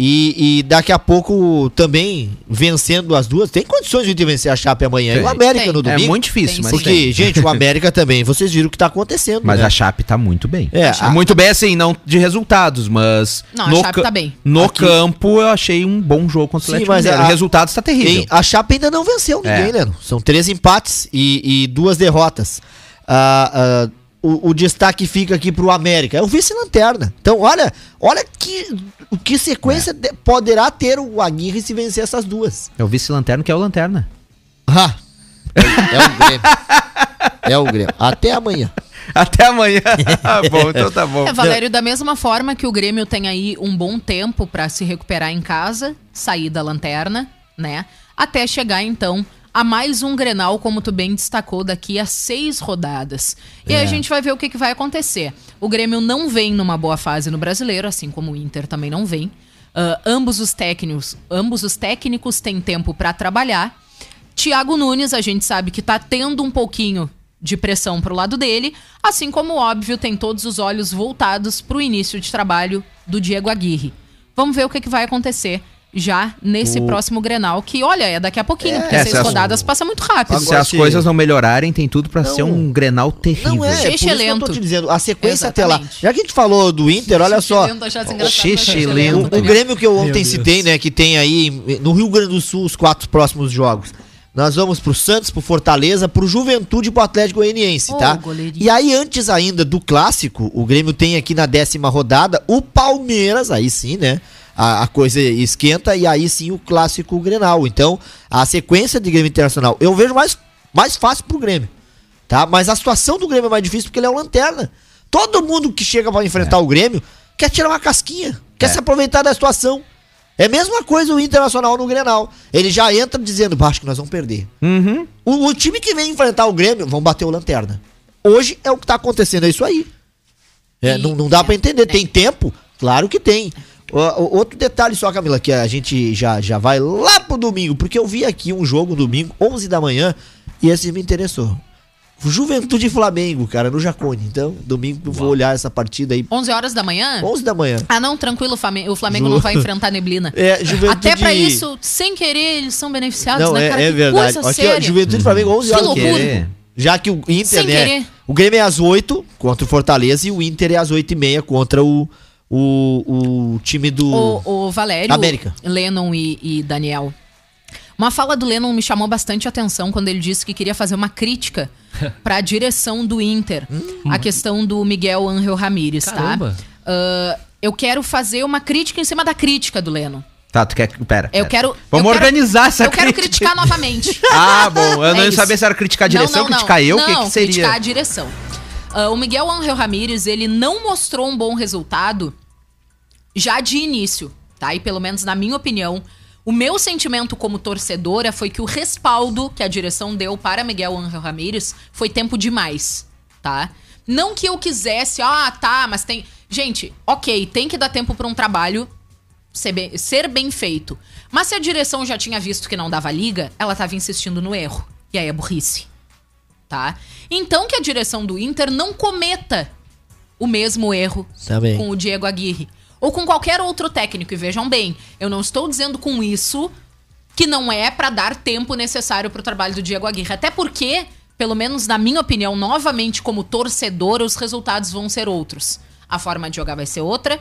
E, e daqui a pouco também vencendo as duas. Tem condições de vencer a Chape amanhã. E Tem. o América Tem. no É domingo. muito difícil, mas sim. Porque, tem. gente, o América também, vocês viram o que tá acontecendo. Mas né? a Chape tá muito bem. É, a- muito bem, assim, não de resultados, mas. Não, a no tá bem. No Aqui- campo, eu achei um bom jogo contra o Sim, Atlético mas a- Resultados tá terrível. A Chape ainda não venceu ninguém, É. né? São três empates e, e duas derrotas. Ah, ah, o, o destaque fica aqui pro América. É o vice-lanterna. Então, olha, olha que, que sequência de- poderá ter o Aguirre se vencer essas duas. É o vice-lanterno que é o Lanterna. Ah, é, é o Grêmio. É o Grêmio. Até amanhã. Até amanhã. Ah, bom, então tá bom. É, Valério, da mesma forma que o Grêmio tem aí um bom tempo pra se recuperar em casa, sair da lanterna, né? Até chegar então a mais um Grenal, como tu bem destacou, daqui a seis rodadas. E É. aí a gente vai ver o que, que vai acontecer. O Grêmio não vem numa boa fase no brasileiro, assim como o Inter também não vem. Ah, ambos os técnicos, ambos os técnicos têm tempo pra trabalhar. Thiago Nunes, a gente sabe que tá tendo um pouquinho de pressão pro lado dele, assim como, óbvio, tem todos os olhos voltados pro início de trabalho do Diego Aguirre. Vamos ver o que, que vai acontecer já nesse O- próximo Grenal, que, olha, é daqui a pouquinho, porque É, seis se as- rodadas passa muito rápido. Se as coisas não melhorarem, tem tudo pra Não. ser um Grenal terrível. Não é, por isso que eu tô te dizendo. A sequência até lá. Exatamente. Já que a gente falou do Inter, olha só. Xixi lento. O, o Grêmio que eu ontem citei, né, que tem aí no Rio Grande do Sul os quatro próximos jogos. Nós vamos pro Santos, pro Fortaleza, pro Juventude e pro Atlético Goianiense, Ô, tá? goleirinho. E aí, antes ainda do clássico, o Grêmio tem aqui na décima rodada o Palmeiras, aí sim, né? A, a coisa esquenta e aí sim o clássico Grenal. Então, a sequência de Grêmio Internacional, eu vejo mais, mais fácil pro Grêmio, tá? Mas a situação do Grêmio é mais difícil porque ele é o lanterna. Todo mundo que chega pra enfrentar o Grêmio quer tirar uma casquinha, quer É. se aproveitar da situação. É a mesma coisa o Internacional no Grenal. Ele já entra dizendo, baixo que nós vamos perder. Uhum. O, o time que vem enfrentar o Grêmio vão bater o Lanterna. Hoje é o que tá acontecendo, é isso aí. É, E- não, não dá pra entender. é. Tem tempo? Claro que tem. Outro detalhe só, Camila, que a gente já, já vai lá pro domingo, porque eu vi aqui um jogo domingo, 11 da manhã, e esse me interessou. Juventude e Flamengo, cara, no Jacone. Então, domingo eu vou olhar essa partida aí. 11 horas da manhã? 11 da manhã. Ah, não, tranquilo, o Flamengo, o Flamengo Ju- não vai enfrentar neblina. É, Juventude... Até pra isso, sem querer, eles são beneficiados, Não, né, é, cara? é Que verdade. coisa Aqui, ó. Juventude e Flamengo, 11 Que horas. loucura. Querer. Já que o Inter, Sem né? querer. O Grêmio é às 8 contra o Fortaleza e o Inter é às 8 e meia contra o, o, o time do. O, o Valério, América. Lennon e, e Daniel. Uma fala do Lennon me chamou bastante atenção quando ele disse que queria fazer uma crítica para a direção do Inter. A questão do Miguel Angel Ramírez, Caramba. tá? Ah, eu quero fazer uma crítica em cima da crítica do Lennon. Tá, tu quer. Pera. Eu pera. quero. Vamos eu quero- organizar essa Eu quero criticar novamente. Ah, bom. Eu não É ia isso. saber se era criticar a direção, Não, não, não. criticar eu, o que, Não, que seria? criticar a direção. Ah, o Miguel Angel Ramírez, ele não mostrou um bom resultado já de início, tá? E pelo menos na minha opinião, o meu sentimento como torcedora foi que o respaldo que a direção deu para Miguel Angel Ramírez foi tempo demais, tá? Não que eu quisesse, ah, tá, mas tem. Gente, ok, tem que dar tempo para um trabalho ser bem, ser bem feito. Mas se a direção já tinha visto que não dava liga, ela tava insistindo no erro. E aí é burrice. Tá? Então que a direção do Inter não cometa o mesmo erro Também. com o Diego Aguirre. Ou com qualquer outro técnico. E vejam bem, eu não estou dizendo com isso que não é pra dar tempo necessário pro trabalho do Diego Aguirre. Até porque, pelo menos na minha opinião, novamente como torcedor, os resultados vão ser outros. A forma de jogar vai ser outra.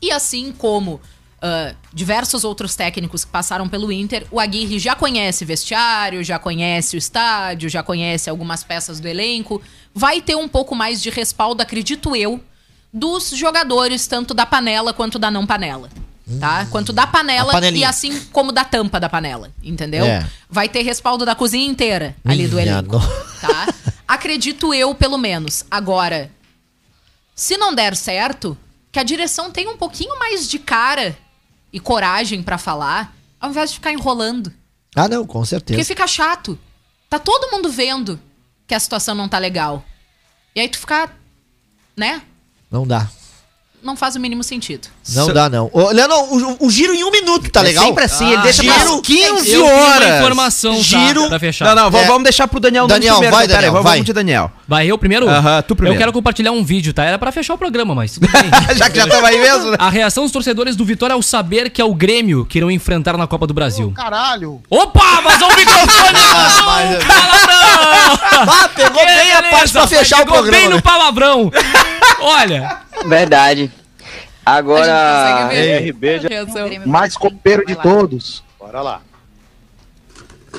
E assim como ah, diversos outros técnicos que passaram pelo Inter, o Aguirre já conhece vestiário, já conhece o estádio, já conhece algumas peças do elenco. Vai ter um pouco mais de respaldo, acredito eu, dos jogadores, tanto da panela quanto da não panela. Tá? Quanto da panela e assim como da tampa da panela, entendeu? É. Vai ter respaldo da cozinha inteira ali do Minha elenco. Tá? Acredito eu, pelo menos. Agora, se não der certo, que a direção tenha um pouquinho mais de cara e coragem pra falar, ao invés de ficar enrolando. Ah, não, com certeza. Porque fica chato. Tá todo mundo vendo que a situação não tá legal. E aí tu fica, né? Não dá. Não faz o mínimo sentido. Não dá, não. Ô, Leandro, o, o giro em um minuto, tá É legal? sempre assim, ele deixa giro- pras 15 Eu tenho uma horas. informação, tá? Giro- Pra fechar. Não, não, vamos- É. vamos deixar pro Daniel Daniel, primeiro. vai, Daniel, vamos, vai. vamos de Daniel. Vai eu primeiro? Aham, tu primeiro. Eu quero compartilhar um vídeo, tá? Era pra fechar o programa, mas tudo bem. Já que já tava aí mesmo, né? A reação dos torcedores do Vitória ao saber que é o Grêmio que irão enfrentar na Copa do Brasil. Caralho! Opa, vazou o microfone! mas- Palavrão! Ah, pegou bem a parte pra fechar o Pegou programa. bem no palavrão. Olha, Verdade. Agora. RB já mais copeiro de todos. Bora lá.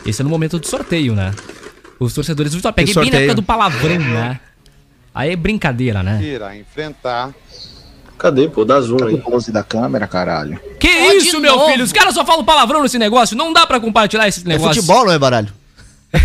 esse é no momento do sorteio, né? Os torcedores do Vitória. Peguei bem na época do palavrão, né? Aí é brincadeira, né? Irá enfrentar. Cadê, pô? Dá zoom aí. O close da câmera, caralho. Que isso, meu novo. filho? Os caras só falam palavrão nesse negócio. Não dá pra compartilhar esse É negócio. futebol, não é baralho? Ba-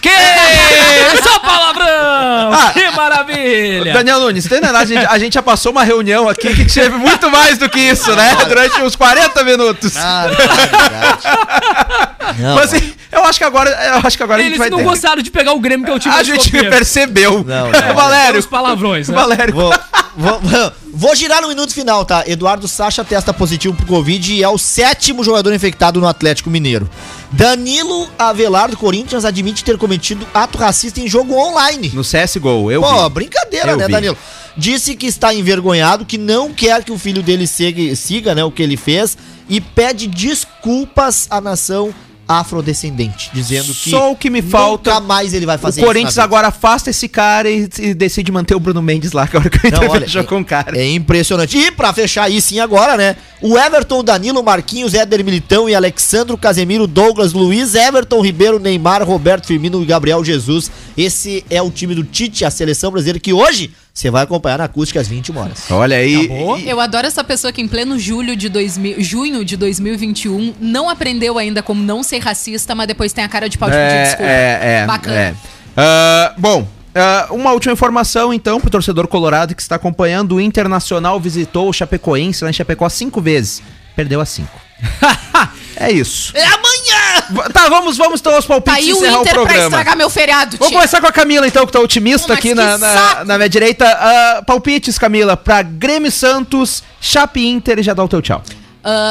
Que só palavrão! Ah. que maravilha! Daniel Nunes, tem nada, a gente, a gente já passou uma reunião aqui que teve muito mais do que isso, né? Durante uns 40 minutos. Ah, não, é verdade. Não, Mas assim, eu acho que agora, eu acho que agora a Eles gente vai não ter. gostaram de pegar o Grêmio, que é o time A gente percebeu. Não, não. Valério, Os palavrões, né? Valério. Vou, vou, vou- vou girar no minuto final, tá? Eduardo Sacha testa positivo pro Covid e é o sétimo jogador infectado no Atlético Mineiro. Danilo Avelar do Corinthians admite ter cometido ato racista em jogo online. No CSGO, eu Pô, vi. brincadeira, Eu né, vi. Danilo? Disse que está envergonhado, que não quer que o filho dele siga, siga né, o que ele fez e pede desculpas à nação afrodescendente, dizendo que Só o que me falta- nunca mais ele vai O fazer Corinthians isso na vida. agora afasta esse cara e, e decide manter o Bruno Mendes lá, que é hora que o Não, olha, fechou com o cara. É impressionante. E pra fechar aí sim agora, né? O Everton, Danilo, Marquinhos, Éder Militão e Alexandro Casemiro, Douglas Luiz, Everton Ribeiro, Neymar, Roberto Firmino e Gabriel Jesus. Esse é o time do Tite, a seleção brasileira, que hoje você vai acompanhar na acústica às 21 horas. Olha aí. Acabou? e- Eu adoro essa pessoa que em pleno julho de 2000, junho de 2021 não aprendeu ainda como não ser racista, mas depois tem a cara de pau de pedir É, desculpa. é, é. Bacana. é. Ah, bom, Ah, uma última informação, então, pro torcedor colorado que está acompanhando. O Internacional visitou o Chapecoense lá em Chapecó cinco vezes. Perdeu a cinco. é isso. É amanhã! Tá, vamos, vamos então aos Tá palpites aí e o encerrar o Inter pra programa. estragar meu feriado, Vamos começar com a Camila, então, que tá otimista Pô, mas aqui que na, na, na minha direita. Ah, palpites, Camila, pra Grêmio Santos, Chape Inter e já dá o teu tchau.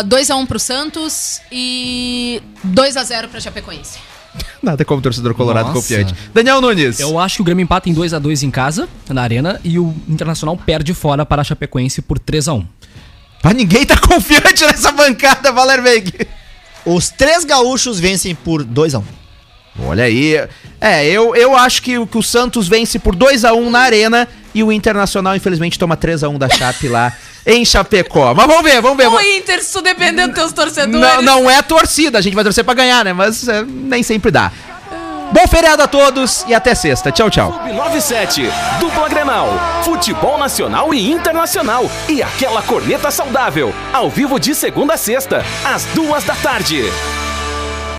2x1 pro Santos e 2x0 pra Chapecoense. Nada como torcedor colorado Nossa. confiante. Daniel Nunes. Eu acho que o Grêmio empata em 2x2 em casa, na arena, e o Internacional perde fora para a Chapecoense por 3x1. Ah, ninguém tá confiante nessa bancada, Valerweg. Os três gaúchos vencem por 2x1. Olha aí. É, eu, eu acho que, o- que o Santos vence por 2x1 na arena e o Internacional, infelizmente, toma 3x1 da Chape lá em Chapecó. Mas vamos ver, vamos ver. Ô, Inter, se tu depender dos teus torcedores. Não, não é torcida, a gente vai torcer pra ganhar, né? Mas é, nem sempre dá. Bom feriado a todos e até sexta. Tchau, tchau. Clube 97, dupla Grenal, futebol nacional e internacional e aquela corneta saudável, ao vivo de segunda a sexta, às duas da tarde.